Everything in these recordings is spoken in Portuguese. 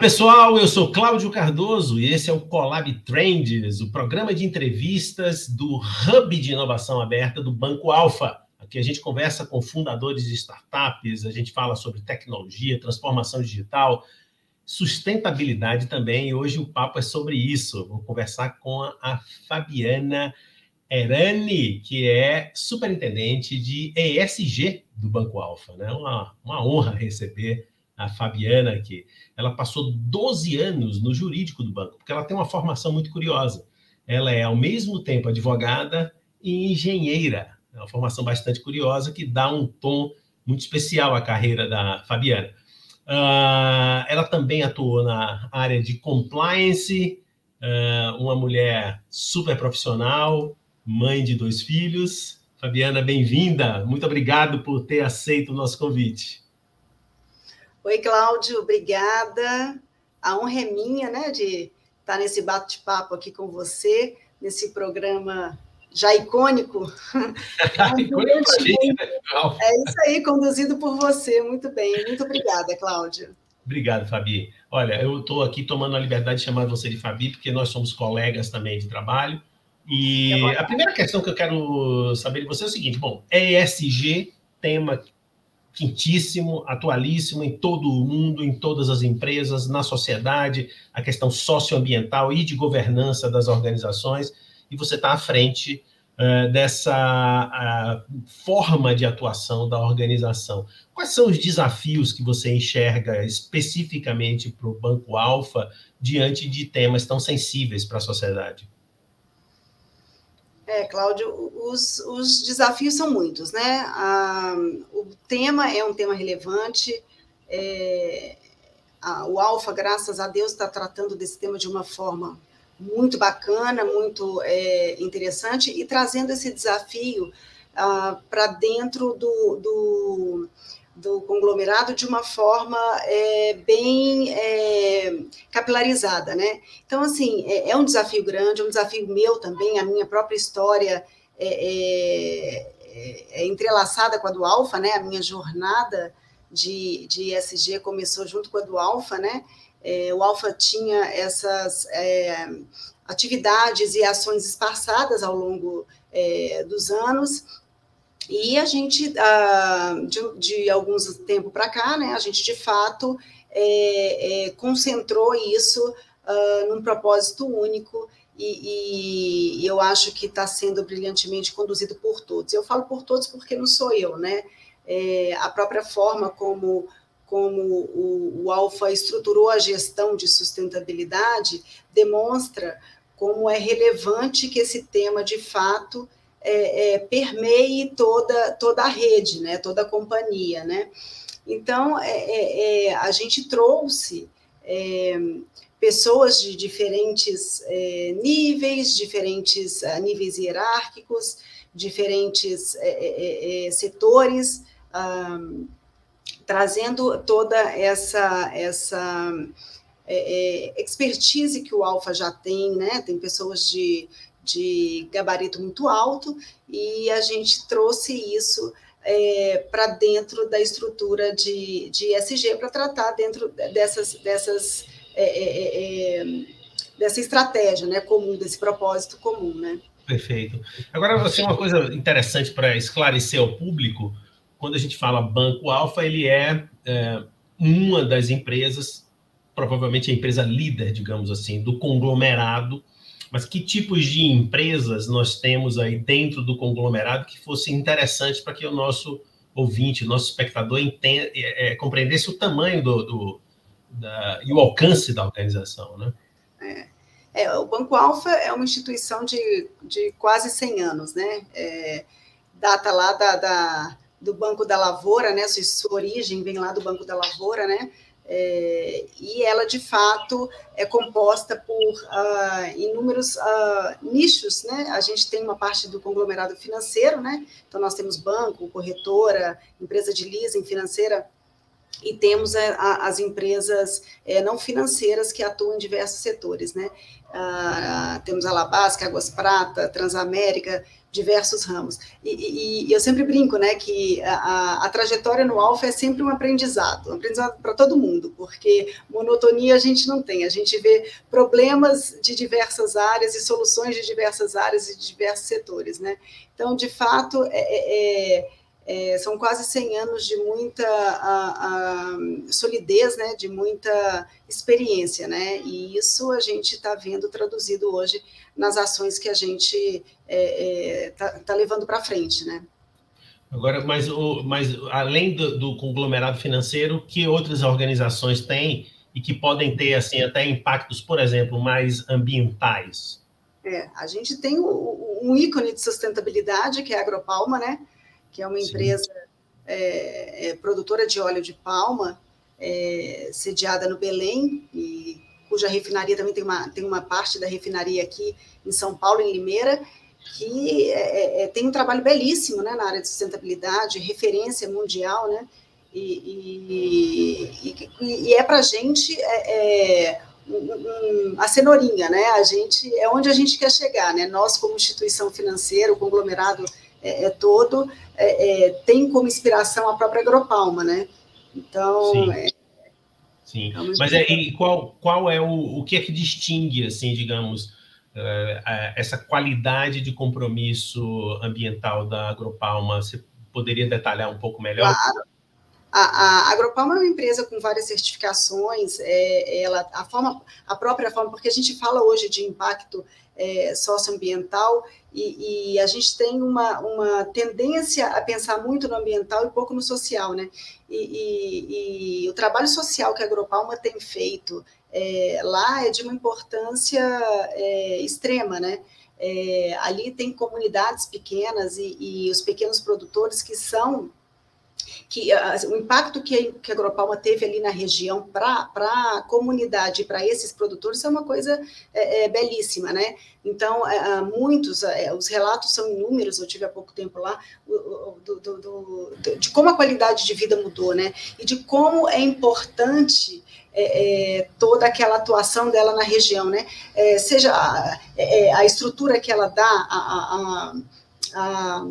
Pessoal. Eu sou Cláudio Cardoso e esse é o Collab Trends, o programa de entrevistas do Hub de Inovação Aberta do Banco Alfa. Aqui a gente conversa com fundadores de startups, a gente fala sobre tecnologia, transformação digital, sustentabilidade também. E hoje o papo é sobre isso. Vou conversar com a Fabiana Erani, que é superintendente de ESG do Banco Alfa. Né? Uma, uma honra receber a Fabiana aqui. Ela passou 12 anos no jurídico do banco, porque ela tem uma formação muito curiosa. Ela é, ao mesmo tempo, advogada e engenheira. É uma formação bastante curiosa que dá um tom muito especial à carreira da Fabiana. Uh, ela também atuou na área de compliance, uh, uma mulher super profissional, mãe de dois filhos. Fabiana, bem-vinda. Muito obrigado por ter aceito o nosso convite. Oi, Cláudio, obrigada. A honra é minha, né, de estar nesse bate-papo aqui com você, nesse programa já icônico. é isso aí, conduzido por você. Muito bem, muito obrigada, Cláudio. Obrigado, Fabi. Olha, eu estou aqui tomando a liberdade de chamar você de Fabi, porque nós somos colegas também de trabalho. E a primeira questão que eu quero saber de você é o seguinte: bom, ESG, tema quentíssimo, atualíssimo em todo o mundo, em todas as empresas, na sociedade, a questão socioambiental e de governança das organizações, e você está à frente uh, dessa uh, forma de atuação da organização. Quais são os desafios que você enxerga especificamente para o Banco Alfa diante de temas tão sensíveis para a sociedade? É, Cláudio, os, os desafios são muitos, né? Ah, o tema é um tema relevante. É, a, o Alfa, graças a Deus, está tratando desse tema de uma forma muito bacana, muito é, interessante e trazendo esse desafio ah, para dentro do, do do conglomerado de uma forma é, bem é, capilarizada, né? Então, assim, é, é, um desafio grande, é um desafio meu também, a minha própria história é, é, é entrelaçada com a do Alfa, né? A minha jornada de, de ESG começou junto com a do Alfa, né? O Alfa tinha essas atividades e ações esparçadas ao longo dos anos, e a gente, ah, de, de alguns tempo para cá, né, a gente de fato é, é, concentrou isso ah, num propósito único e, e, eu acho que está sendo brilhantemente conduzido por todos. Eu falo por todos porque não sou eu, né? É, a própria forma como, como o, o Alfa estruturou a gestão de sustentabilidade demonstra como é relevante que esse tema, de fato, é, é, permeie toda, toda a rede, né, toda a companhia. Né? Então, é, é, é a gente trouxe é, pessoas de diferentes níveis, diferentes níveis hierárquicos, diferentes setores, trazendo toda essa, essa expertise que o Alfa já tem, né? Tem pessoas de de gabarito muito alto, e a gente trouxe isso é, para dentro da estrutura de, de ESG para tratar dentro dessas, dessas é, é, é, é, dessa estratégia né, comum, desse propósito comum. Né? Perfeito. Agora, assim, uma coisa interessante para esclarecer ao público, quando a gente fala Banco Alfa, ele é, é uma das empresas, provavelmente a empresa líder, digamos assim, do conglomerado mas que tipos de empresas nós temos aí dentro do conglomerado que fossem interessantes para que o nosso ouvinte, o nosso espectador entenda, é, é, compreendesse o tamanho do, do da, e o alcance da organização, né? É. É, o Banco Alfa é uma instituição de, de quase 100 anos, né? É, data lá da, da, do Banco da Lavoura, né? Sua, sua origem vem lá do Banco da Lavoura, né? É, e ela, de fato, é composta por uh, inúmeros uh, nichos, né? A gente tem uma parte do conglomerado financeiro, né? Então, nós temos banco, corretora, empresa de leasing financeira, e temos a, a, as empresas é, não financeiras que atuam em diversos setores, né? Ah, temos a Labasca, Águas Prata, Transamérica, diversos ramos. E, e, e, eu sempre brinco, né, que a, a, trajetória no Alfa é sempre um aprendizado, um aprendizado para todo mundo, porque monotonia a gente não tem, a gente vê problemas de diversas áreas e soluções de diversas áreas e de diversos setores, né. Então, de fato, é, é, é são quase 100 anos de muita a, a, solidez, né, de muita experiência, né, e isso a gente está vendo traduzido hoje nas ações que a gente está é, é, tá, tá levando para frente, né. Agora, mas, o, mas além do, do, conglomerado financeiro, que outras organizações têm e que podem ter assim até impactos, por exemplo, mais ambientais? É, a gente tem o, um ícone de sustentabilidade que é a Agropalma, né? Que é uma empresa é, é, produtora de óleo de palma, é, sediada no Belém, e cuja refinaria também tem uma, tem uma parte da refinaria aqui em São Paulo, em Limeira, que é, é, tem um trabalho belíssimo né, na área de sustentabilidade, referência mundial, né? E, e, e, e é para a gente é, um, um, a cenourinha, né? A gente é onde a gente quer chegar, né? Nós como instituição financeira, o conglomerado é, é todo, é, é, tem como inspiração a própria Agropalma, né? Então, Sim. É, Sim. É Mas é, e qual, qual é o, o que é que distingue, assim, digamos, essa qualidade de compromisso ambiental da Agropalma? Você poderia detalhar um pouco melhor? Claro. A, a Agropalma é uma empresa com várias certificações, é, ela, a, forma, a própria forma, porque a gente fala hoje de impacto é, socioambiental e, e, a gente tem uma, uma tendência a pensar muito no ambiental e pouco no social, né? E, e, e o trabalho social que a Agropalma tem feito é, lá é de uma importância é, extrema, né? É, ali tem comunidades pequenas e, e os pequenos produtores que são que uh, o impacto que, que a Agropalma teve ali na região para a comunidade, para esses produtores, é uma coisa é, é, belíssima, né? Então, é, muitos, é, os relatos são inúmeros, eu tive há pouco tempo lá, do, do, do, de como a qualidade de vida mudou, né? E de como é importante é, é, toda aquela atuação dela na região, né? É, seja a, a, estrutura que ela dá, a, a, a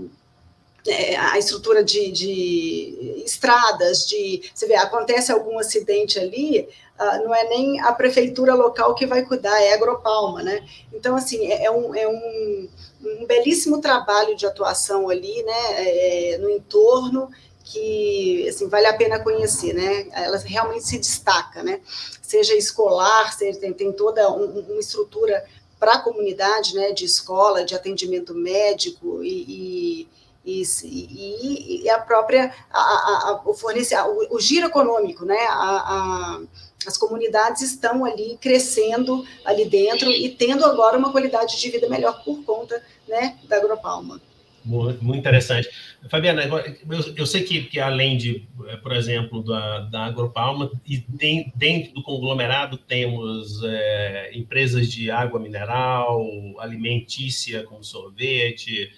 é, a estrutura de, de, estradas, de você vê, acontece algum acidente ali, uh, não é nem a prefeitura local que vai cuidar, é a Agropalma, né? Então, assim, é, é, um, é um, um, belíssimo trabalho de atuação ali, né, é, no entorno, que, assim, vale a pena conhecer, né? Ela realmente se destaca, né? Seja escolar, seja, tem, tem toda um, uma estrutura para a comunidade, né, de escola, de atendimento médico e, e e, e, e a própria a, a, o fornecer o, o, giro econômico, né? A, as comunidades estão ali crescendo ali dentro e tendo agora uma qualidade de vida melhor por conta né, da Agropalma. Muito, muito interessante. Fabiana, eu, eu, sei que, que além de, eh, por exemplo, da, da Agropalma, e tem, dentro do conglomerado temos é, empresas de água mineral, alimentícia, como sorvete,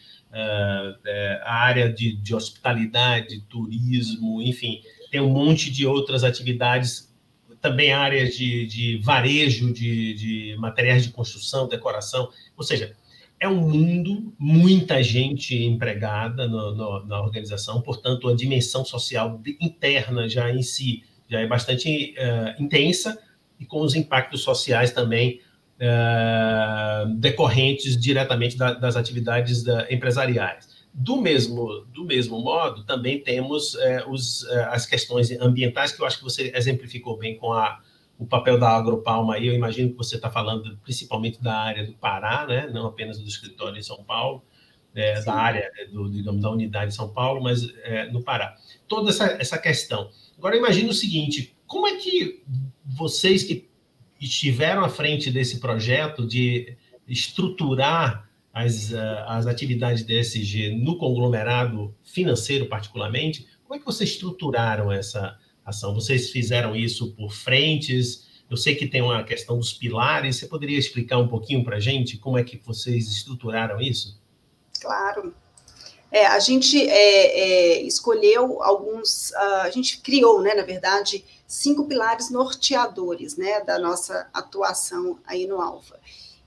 a área de, de hospitalidade, turismo, enfim, tem um monte de outras atividades, também áreas de, de varejo de, de materiais de construção, decoração, ou seja, é um mundo, muita gente empregada no, no, na organização, portanto, a dimensão social interna já em si já é bastante uh, intensa e com os impactos sociais também é, decorrentes diretamente da, das atividades da, empresariais. Do mesmo, do mesmo modo, também temos é, os, é, as questões ambientais, que eu acho que você exemplificou bem com a, o papel da Agropalma aí. Eu imagino que você está falando principalmente da área do Pará, né? não apenas do escritório em São Paulo, é, da área né, do, digamos, da unidade de São Paulo, mas é, no Pará. Toda essa, essa questão. Agora, imagine o seguinte: como é que vocês que estiveram à frente desse projeto de estruturar as, eh, as atividades da ESG no conglomerado financeiro, particularmente, como é que vocês estruturaram essa ação? Vocês fizeram isso por frentes? Eu sei que tem uma questão dos pilares, você poderia explicar um pouquinho para a gente como é que vocês estruturaram isso? Claro. É, a gente é, é, escolheu alguns, a gente criou, né, na verdade, cinco pilares norteadores, né, da nossa atuação aí no Alfa.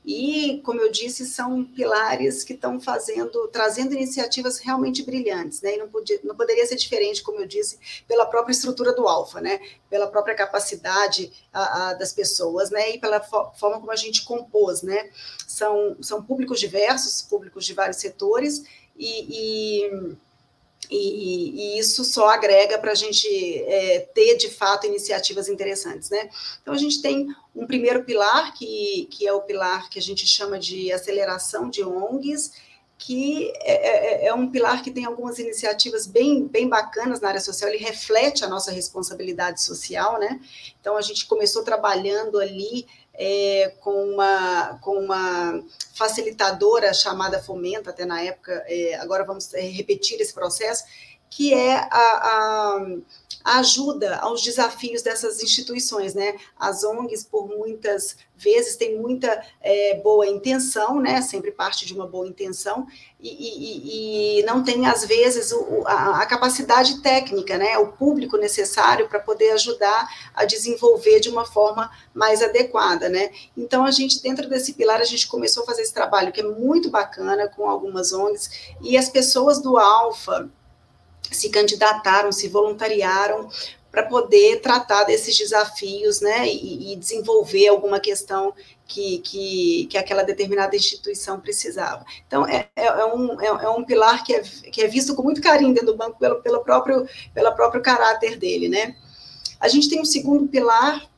E, como eu disse, são pilares que estão fazendo, trazendo iniciativas realmente brilhantes, né? E não, podia, não poderia ser diferente, como eu disse, pela própria estrutura do Alfa, né? Pela própria capacidade a, a, das pessoas, né? E pela fo forma como a gente compôs, né? São, são públicos diversos, públicos de vários setores, e, e e, e, isso só agrega para a gente é, ter, de fato, iniciativas interessantes, né? Então, a gente tem um primeiro pilar, que, que é o pilar que a gente chama de aceleração de ONGs, que é, é, é um pilar que tem algumas iniciativas bem, bem bacanas na área social, ele reflete a nossa responsabilidade social, né? Então, a gente começou trabalhando ali é, com, uma, com uma facilitadora chamada Fomenta, até na época, é, agora vamos é, repetir esse processo, que é a, a, a, ajuda aos desafios dessas instituições, né? As ONGs, por muitas vezes, têm muita é, boa intenção, né? Sempre parte de uma boa intenção, e, e, e não tem, às vezes, o, a, a, capacidade técnica, né? O público necessário para poder ajudar a desenvolver de uma forma mais adequada, né? Então, a gente, dentro desse pilar, a gente começou a fazer esse trabalho que é muito bacana com algumas ONGs, e as pessoas do Alfa, se candidataram, se voluntariaram para poder tratar desses desafios, né, e, e, desenvolver alguma questão que, que, que aquela determinada instituição precisava. Então, é, é, é um, é, é, um pilar que é, que é visto com muito carinho dentro do banco pelo, pelo, próprio, pelo próprio caráter dele, né. A gente tem um segundo pilar,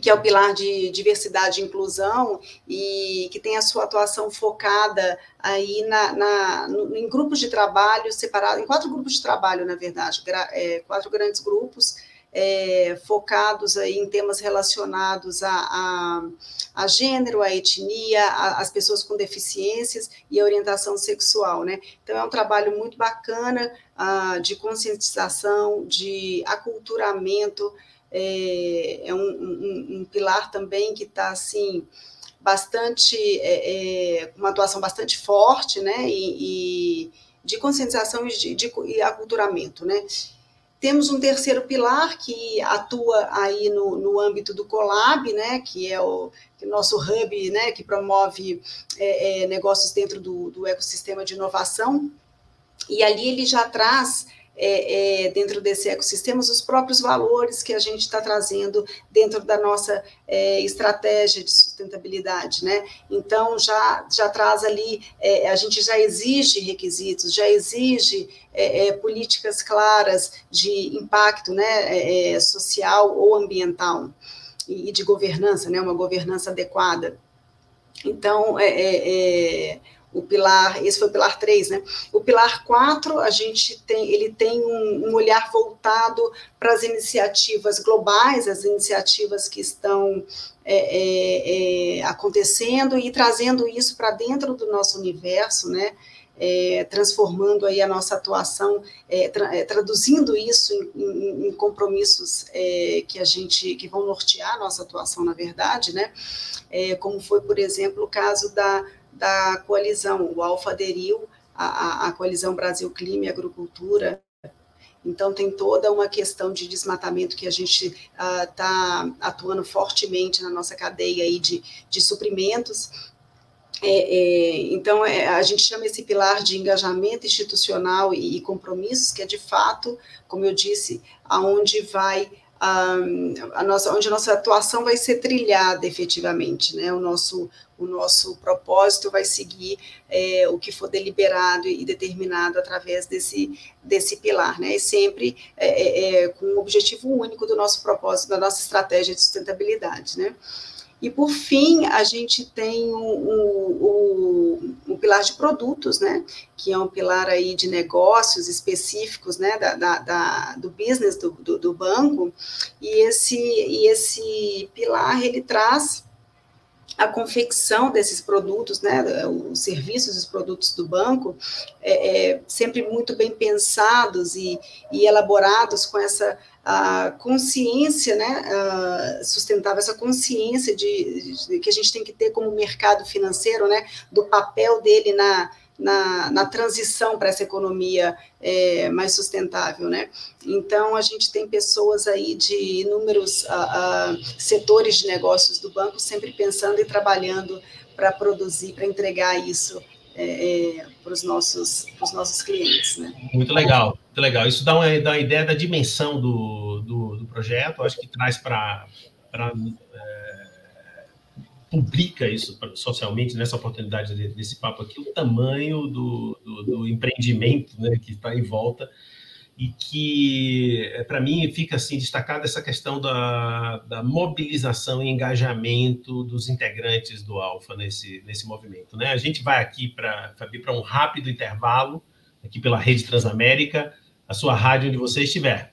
que é o pilar de diversidade e inclusão, e que tem a sua atuação focada aí na, na no, em grupos de trabalho separados, em quatro grupos de trabalho, na verdade, é, quatro grandes grupos, é, focados aí em temas relacionados a, a, a gênero, a etnia, a, as pessoas com deficiências e a orientação sexual, né? Então é um trabalho muito bacana uh, de conscientização, de aculturamento, é, é um, um, um, pilar também que está assim bastante é, é, uma atuação bastante forte, né, e, e de conscientização e de, de e aculturamento, né. Temos um terceiro pilar que atua aí no, no âmbito do Colab, né, que é o, que é nosso hub, né, que promove é, é, negócios dentro do, do ecossistema de inovação, e ali ele já traz é, é, dentro desse ecossistema, os próprios valores que a gente está trazendo dentro da nossa é, estratégia de sustentabilidade, né? Então, já, já traz ali, é, a gente já exige requisitos, já exige é, é, políticas claras de impacto né, social ou ambiental e, de governança, né? Uma governança adequada. Então, é, o pilar, esse foi o pilar 3, né? O pilar 4, a gente tem, ele tem um, um olhar voltado para as iniciativas globais, as iniciativas que estão é, é, é, acontecendo e trazendo isso para dentro do nosso universo, né? É, transformando aí a nossa atuação, é, tra é, traduzindo isso em, em, em compromissos que a gente, que vão nortear a nossa atuação, na verdade, né? Como foi, por exemplo, o caso da da coalizão, o Alfa aderiu à, à coalizão Brasil Clima e Agricultura, então, tem toda uma questão de desmatamento que a gente está uh, atuando fortemente na nossa cadeia aí de, de suprimentos. É, é, então, é, a gente chama esse pilar de engajamento institucional e, e, compromissos, que é de fato, como eu disse, aonde vai a nossa, onde a nossa atuação vai ser trilhada efetivamente, né? O nosso, o nosso propósito vai seguir é, o que for deliberado e determinado através desse, desse pilar, né? E sempre é, é, é com o objetivo único do nosso propósito, da nossa estratégia de sustentabilidade, né? E, por fim, a gente tem o, o, o, pilar de produtos, né, que é um pilar aí de negócios específicos, né, da, da, da do business do, do, do, banco, e esse, e esse pilar, ele traz a confecção desses produtos, né, os serviços os produtos do banco, é, é, sempre muito bem pensados e, e elaborados com essa a consciência né, sustentável, essa consciência de, de, que a gente tem que ter como mercado financeiro, né, do papel dele na, na, na transição para essa economia é, mais sustentável, né? Então, a gente tem pessoas aí de inúmeros uh, uh, setores de negócios do banco sempre pensando e trabalhando para produzir, para entregar isso é, é, para os nossos, nossos clientes. Né? Muito legal, muito legal. Isso dá uma, dá uma ideia da dimensão do, do, do projeto, acho que traz para. É, publica isso socialmente nessa oportunidade desse papo aqui, o tamanho do, do, do empreendimento né, que está em volta e que, eh, para mim, fica assim destacada essa questão da, da, mobilização e engajamento dos integrantes do Alfa nesse, nesse movimento. Né? A gente vai aqui para um rápido intervalo, aqui pela Rede Transamérica, a sua rádio onde você estiver.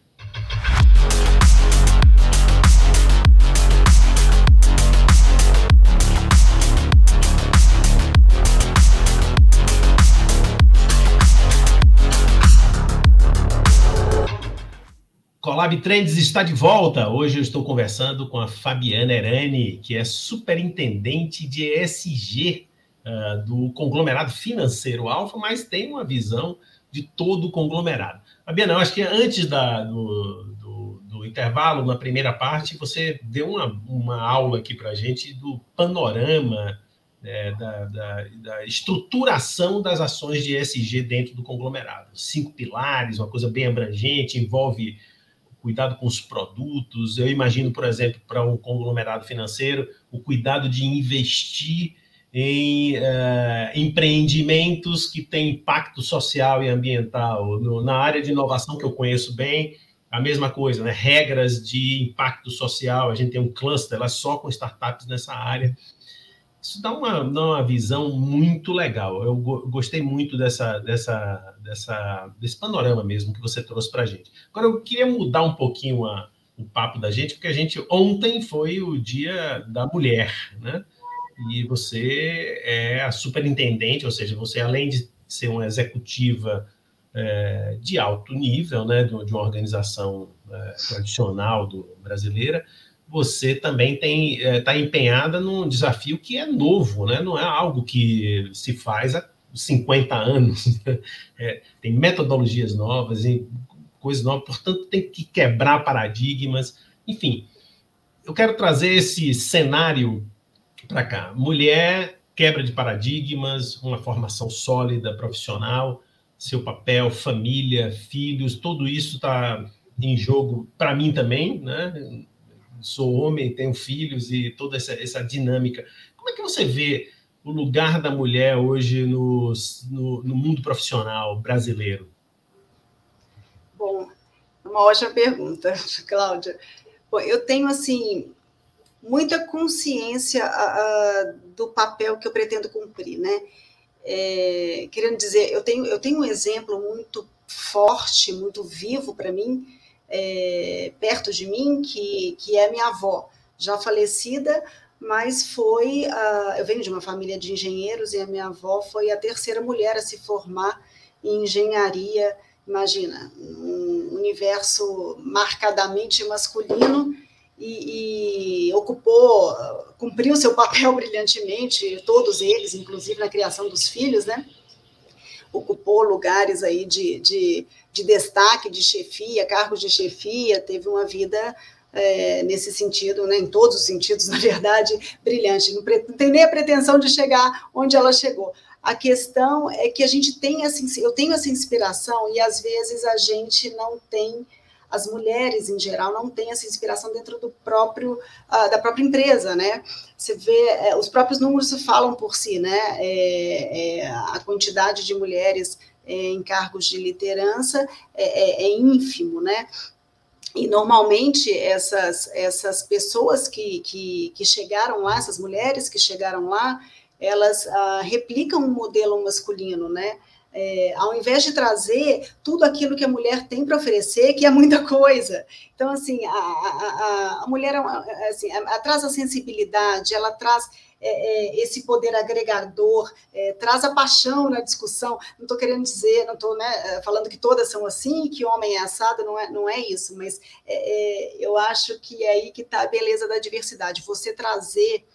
Colab Trends está de volta. Hoje eu estou conversando com a Fabiana Erani, que é superintendente de ESG uh, do conglomerado financeiro Alfa, mas tem uma visão de todo o conglomerado. Fabiana, eu acho que antes da, do, do, do, intervalo, na primeira parte, você deu uma, uma aula aqui para a gente do panorama né, da, da, da, estruturação das ações de ESG dentro do conglomerado. Cinco pilares, uma coisa bem abrangente, envolve cuidado com os produtos. Eu imagino, por exemplo, para um conglomerado financeiro, o cuidado de investir em uh, empreendimentos que têm impacto social e ambiental. No, na área de inovação que eu conheço bem, a mesma coisa, né? regras de impacto social. A gente tem um cluster lá só com startups nessa área. Isso dá uma, dá uma visão muito legal. Eu gostei muito dessa, dessa, dessa, desse panorama mesmo que você trouxe para a gente. Agora, eu queria mudar um pouquinho a, o papo da gente, porque a gente ontem foi o dia da mulher, né? E você é a superintendente, ou seja, você além de ser uma executiva é, de alto nível, né, de, uma organização é, tradicional do, brasileira, você também está é, tá empenhada num desafio que é novo, né? não é algo que se faz há 50 anos. Né? É, tem metodologias novas e coisas novas, portanto, tem que quebrar paradigmas. Enfim, eu quero trazer esse cenário para cá. Mulher, quebra de paradigmas, uma formação sólida, profissional, seu papel, família, filhos, tudo isso está em jogo para mim também, né? sou homem, tenho filhos e toda essa, essa dinâmica. Como é que você vê o lugar da mulher hoje no, no, no mundo profissional brasileiro? Bom, uma ótima pergunta, Cláudia. Bom, eu tenho, assim, muita consciência do papel que eu pretendo cumprir, né? É, querendo dizer, eu tenho, eu tenho um exemplo muito forte, muito vivo para mim, é, perto de mim, que, que é minha avó, já falecida, mas foi. A, eu venho de uma família de engenheiros e a minha avó foi a terceira mulher a se formar em engenharia. Imagina, um universo marcadamente masculino e, e ocupou, cumpriu seu papel brilhantemente, todos eles, inclusive na criação dos filhos, né? ocupou lugares aí de, de, de destaque, de chefia, cargos de chefia, teve uma vida é, nesse sentido, né, em todos os sentidos, na verdade, brilhante. Não, pre, não tem nem a pretensão de chegar onde ela chegou. A questão é que a gente tem essa, eu tenho essa inspiração e às vezes a gente não tem as mulheres em geral não têm essa inspiração dentro do próprio uh, da própria empresa, né? Você vê é, os próprios números falam por si, né? É, é, a quantidade de mulheres é, em cargos de liderança é, é, é, ínfimo, né? E normalmente essas, essas pessoas que, que, que chegaram lá, essas mulheres que chegaram lá, elas uh, replicam um modelo masculino, né? É, ao invés de trazer tudo aquilo que a mulher tem para oferecer, que é muita coisa. Então, assim, a, a, a mulher assim, ela traz a sensibilidade, ela traz é, é, esse poder agregador, é, traz a paixão na discussão. Não estou querendo dizer, não estou né, falando que todas são assim, que homem é assado, não é, não é isso, mas é, é, eu acho que é aí que está a beleza da diversidade. Você trazer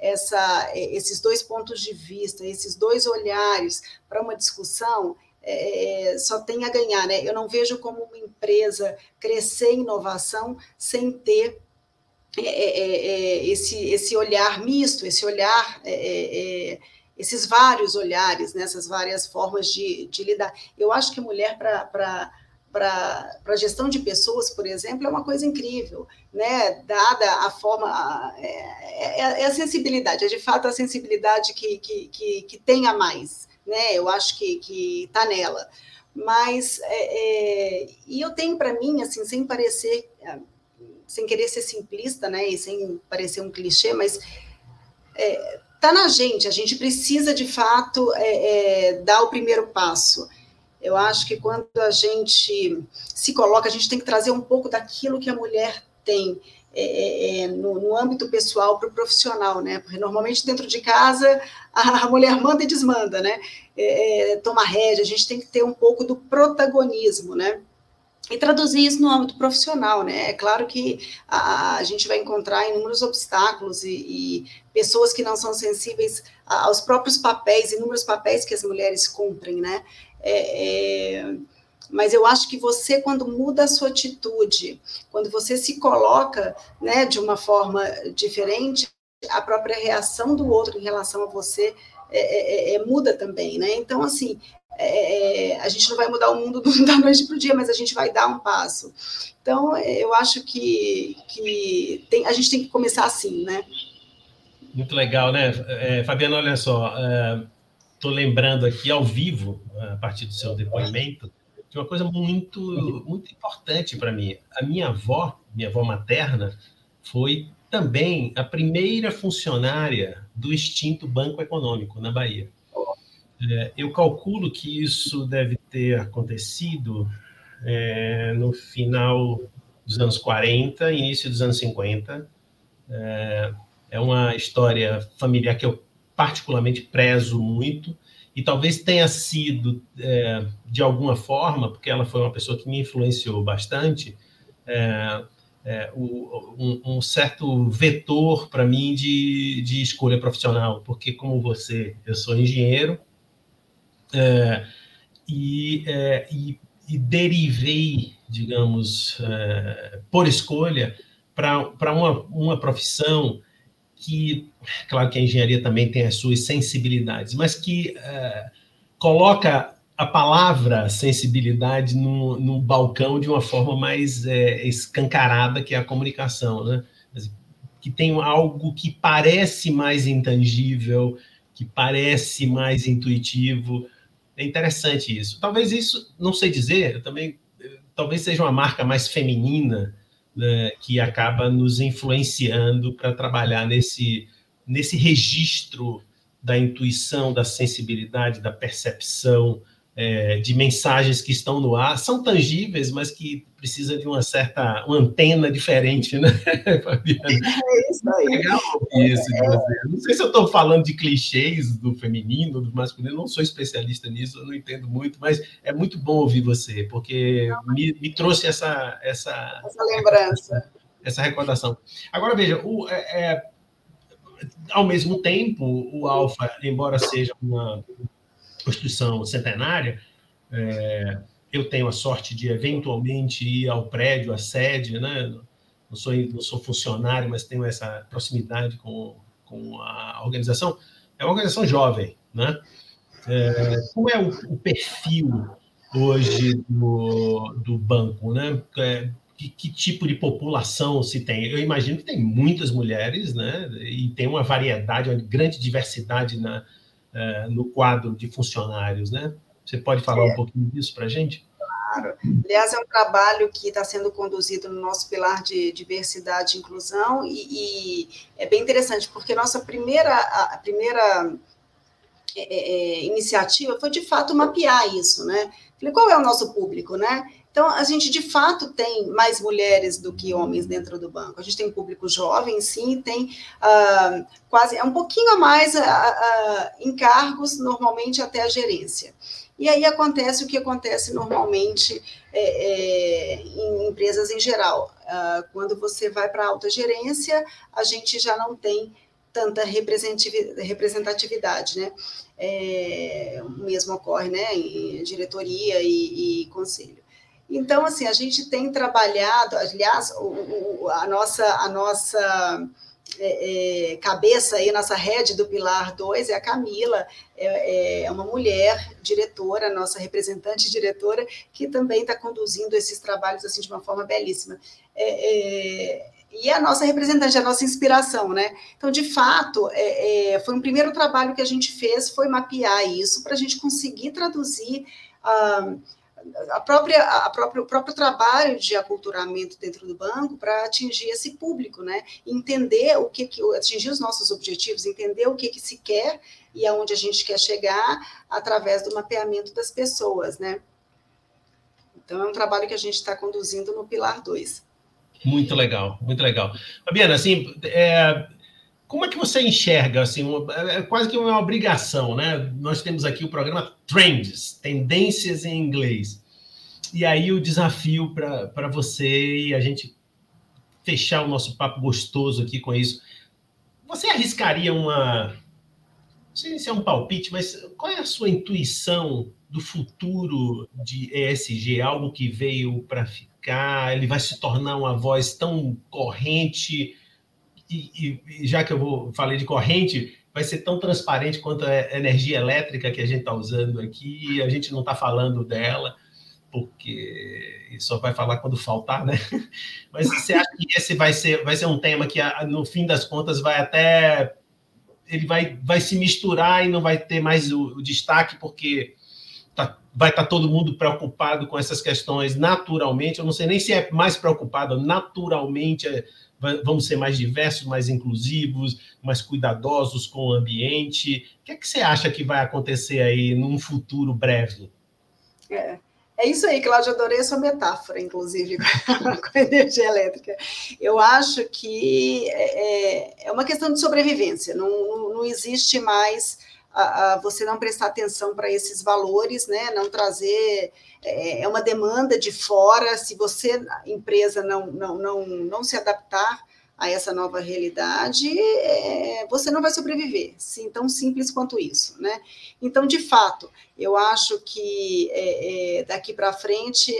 essa, esses dois pontos de vista, esses dois olhares para uma discussão, é, só tem a ganhar, né? Eu não vejo como uma empresa crescer em inovação sem ter é, esse, esse olhar misto, esse olhar, esses vários olhares, né? essas várias formas de, de lidar. Eu acho que mulher para para a gestão de pessoas, por exemplo, é uma coisa incrível, né? Dada a forma, é, é, é a sensibilidade, é de fato a sensibilidade que, que, que, que tem a mais, né? Eu acho que está nela. Mas, é, é, e eu tenho para mim, assim, sem parecer, sem querer ser simplista, né? E sem parecer um clichê, mas é, tá na gente, a gente precisa de fato é, é, dar o primeiro passo. Eu acho que quando a gente se coloca, a gente tem que trazer um pouco daquilo que a mulher tem é, é, é no, no, âmbito pessoal para o profissional, né? Porque normalmente dentro de casa a, mulher manda e desmanda, né? É, é, toma rédea, a gente tem que ter um pouco do protagonismo, né? e traduzir isso no âmbito profissional, né? É claro que a, a gente vai encontrar inúmeros obstáculos e, e, pessoas que não são sensíveis aos próprios papéis, inúmeros papéis que as mulheres cumprem, né? É, é, mas eu acho que você, quando muda a sua atitude, quando você se coloca né, de uma forma diferente, a própria reação do outro em relação a você é, é, é muda também, né? Então, assim, é, a gente não vai mudar o mundo da noite para o dia, mas a gente vai dar um passo. Então, eu acho que, que tem, a gente tem que começar assim, né? Muito legal, né? É, Fabiana, olha só, estou lembrando aqui ao vivo, a partir do seu depoimento, de uma coisa muito, muito importante para mim. A minha avó, minha avó materna, foi também a primeira funcionária do extinto Banco Econômico na Bahia. É, eu calculo que isso deve ter acontecido é, no final dos anos 40, início dos anos 50. É, é uma história familiar que eu particularmente prezo muito e talvez tenha sido é, de alguma forma, porque ela foi uma pessoa que me influenciou bastante, é, é, o, um, um, certo vetor para mim de, de escolha profissional, porque como você, eu sou engenheiro, é, e, é, e, e, derivei, digamos, é, por escolha, para uma, uma profissão que, claro que a engenharia também tem as suas sensibilidades, mas que é, coloca a palavra sensibilidade no, no, balcão de uma forma mais é, escancarada, que é a comunicação, né? Que tem algo que parece mais intangível, que parece mais intuitivo, é interessante isso. Talvez isso, não sei dizer, também talvez seja uma marca mais feminina né, que acaba nos influenciando para trabalhar nesse, nesse registro da intuição, da sensibilidade, da percepção, é, de mensagens que estão no ar, são tangíveis, mas que precisa de uma certa uma antena diferente, né, Fabiana? É isso aí. Legal isso você. Não sei se eu estou falando de clichês do feminino, do masculino, não sou especialista nisso, eu não entendo muito, mas é muito bom ouvir você, porque me, me trouxe essa, essa, essa lembrança. Essa recordação. Agora, veja, o, é, é, ao mesmo tempo, o Alfa, embora seja uma Constituição centenária, é, eu tenho a sorte de eventualmente ir ao prédio, à sede, né? Não sou, não sou funcionário, mas tenho essa proximidade com, com a organização. É uma organização jovem, né? É, como é o, o, perfil hoje do, do banco, né? É, que, que, tipo de população se tem? Eu imagino que tem muitas mulheres, né? E tem uma variedade, uma grande diversidade na, é, no quadro de funcionários, né? Você pode falar é. um pouquinho disso para a gente? Claro. Aliás, é um trabalho que está sendo conduzido no nosso pilar de diversidade e inclusão, e, e é bem interessante, porque nossa primeira, a primeira é, é, é, iniciativa foi, de fato, mapear isso, né? Falei, qual é o nosso público, né? Então, a gente de fato tem mais mulheres do que homens dentro do banco. A gente tem um público jovem, sim, tem uh, quase, é um pouquinho a mais uh, uh, em cargos, normalmente até a gerência. E aí acontece o que acontece normalmente é, é, em empresas em geral. quando você vai para alta gerência, a gente já não tem tanta representatividade, né? É, o mesmo ocorre, né, em diretoria e, e conselho. Então, assim, a gente tem trabalhado, aliás, o, o, a nossa, a nossa é, é, cabeça aí, nossa rede do Pilar 2 é a Camila, é, é, uma mulher diretora, nossa representante diretora, que também está conduzindo esses trabalhos assim de uma forma belíssima. É, é e é a nossa representante, a nossa inspiração, né? Então, de fato, é, foi um primeiro trabalho que a gente fez, foi mapear isso, para a gente conseguir traduzir. Ah, a própria, a própria, o próprio trabalho de aculturamento dentro do banco para atingir esse público, né? Entender o que, que atingir os nossos objetivos, entender o que, que se quer e aonde a gente quer chegar através do mapeamento das pessoas, né? Então é um trabalho que a gente está conduzindo no Pilar 2. Muito legal, muito legal. Fabiana, assim, é, como é que você enxerga, assim, é, é quase que uma obrigação, né? Nós temos aqui o programa Trends, tendências em inglês. E aí o desafio para você e a gente fechar o nosso papo gostoso aqui com isso. Você arriscaria uma. Não sei se é um palpite, mas qual é a sua intuição do futuro de ESG? Algo que veio para ficar? Ele vai se tornar uma voz tão corrente? E, e, já que eu vou, falei de corrente, vai ser tão transparente quanto a energia elétrica que a gente está usando aqui, a gente não está falando dela, porque só vai falar quando faltar, né? Mas você acha que esse vai ser, vai ser um tema que, no fim das contas, vai até. Ele vai, vai se misturar e não vai ter mais o, o destaque, porque tá, vai estar tá todo mundo preocupado com essas questões naturalmente. Eu não sei nem se é mais preocupado naturalmente vamos ser mais diversos, mais inclusivos, mais cuidadosos com o ambiente. O que, é que você acha que vai acontecer aí num futuro breve? É, é isso aí, Cláudia, adorei a sua metáfora, inclusive, com a energia elétrica. Eu acho que é, é, é uma questão de sobrevivência, não, não existe mais a, a você não prestar atenção para esses valores, né? não trazer é, é uma demanda de fora. Se você, empresa, não, não, não, não se adaptar a essa nova realidade, é, você não vai sobreviver. Sim, tão simples quanto isso, né? Então, de fato, eu acho que é, é, daqui para frente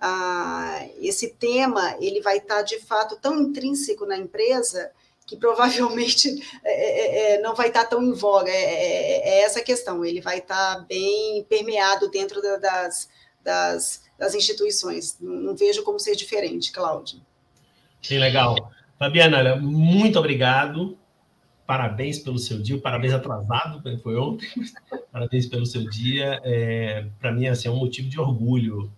ah, esse tema ele vai estar tá, de fato tão intrínseco na empresa que provavelmente é, é, é, não vai estar tão em voga. É, é, é essa questão, ele vai estar bem permeado dentro da, das, das, das, instituições. Não, não, vejo como ser diferente, Cláudio. Sim, legal. Fabiana, muito obrigado. Parabéns pelo seu dia, parabéns atrasado, foi ontem. Parabéns pelo seu dia. Para mim, assim, é um motivo de orgulho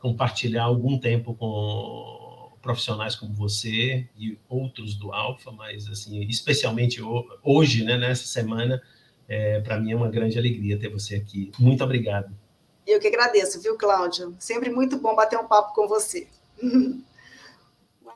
compartilhar algum tempo com profissionais como você e outros do Alfa, mas assim, especialmente hoje, né, nessa semana, é, para mim é uma grande alegria ter você aqui. Muito obrigado. Eu que agradeço, viu, Cláudio? Sempre muito bom bater um papo com você.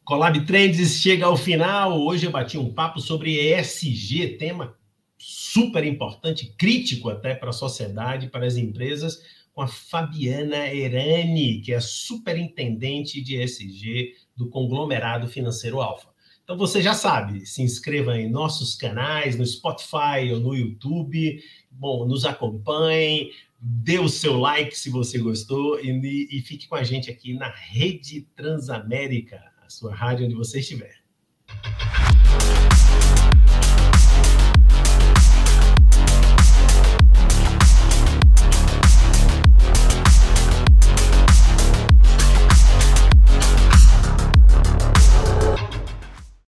Colab Trends chega ao final. Hoje eu bati um papo sobre ESG, tema super importante, crítico até para a sociedade, para as empresas, com a Fabiana Erani, que é superintendente de ESG do conglomerado financeiro Alfa. Então você já sabe, se inscreva em nossos canais, no Spotify ou no YouTube. Bom, nos acompanhe, dê o seu like se você gostou e, e fique com a gente aqui na Rede Transamérica, a sua rádio onde você estiver.